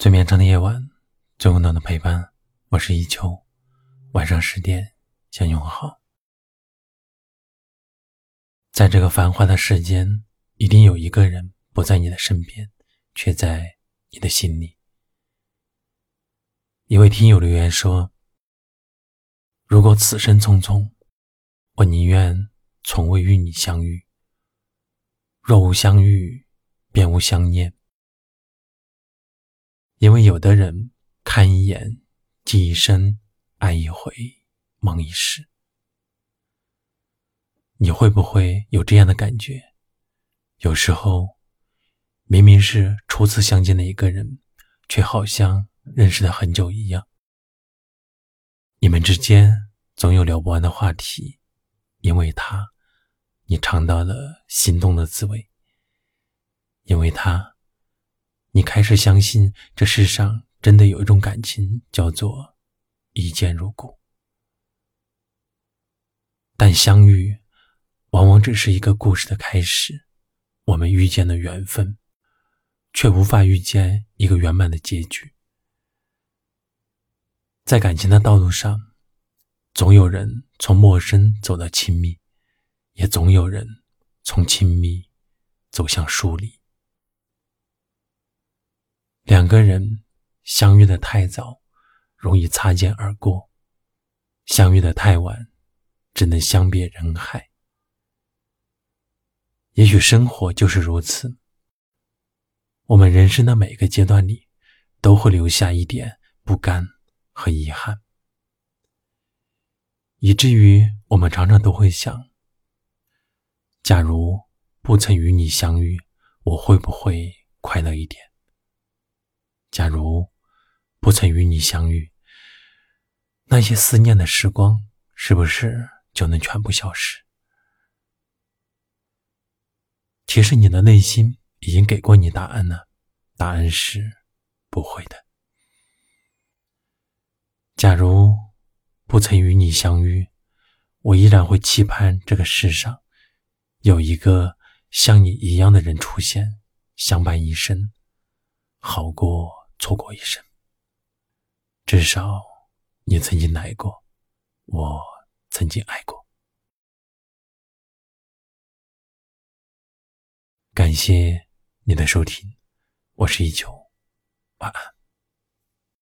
最绵长的夜晚，最温暖的陪伴。我是一秋，晚上十点向你问好。在这个繁华的世间，一定有一个人不在你的身边，却在你的心里。一位听友留言说：“如果此生匆匆，我宁愿从未与你相遇。若无相遇，便无相念。”因为有的人看一眼，记一生，爱一回，梦一世。你会不会有这样的感觉？有时候，明明是初次相见的一个人，却好像认识了很久一样。你们之间总有聊不完的话题，因为他，你尝到了心动的滋味。因为他。你开始相信这世上真的有一种感情，叫做一见如故。但相遇往往只是一个故事的开始，我们遇见了缘分，却无法遇见一个圆满的结局。在感情的道路上，总有人从陌生走到亲密，也总有人从亲密走向疏离。两个人相遇的太早，容易擦肩而过；相遇的太晚，只能相别人海。也许生活就是如此，我们人生的每个阶段里，都会留下一点不甘和遗憾，以至于我们常常都会想：假如不曾与你相遇，我会不会快乐一点？如不曾与你相遇，那些思念的时光是不是就能全部消失？其实你的内心已经给过你答案了，答案是不会的。假如不曾与你相遇，我依然会期盼这个世上有一个像你一样的人出现，相伴一生，好过。错过一生，至少你曾经来过，我曾经爱过。感谢你的收听，我是一九，晚安。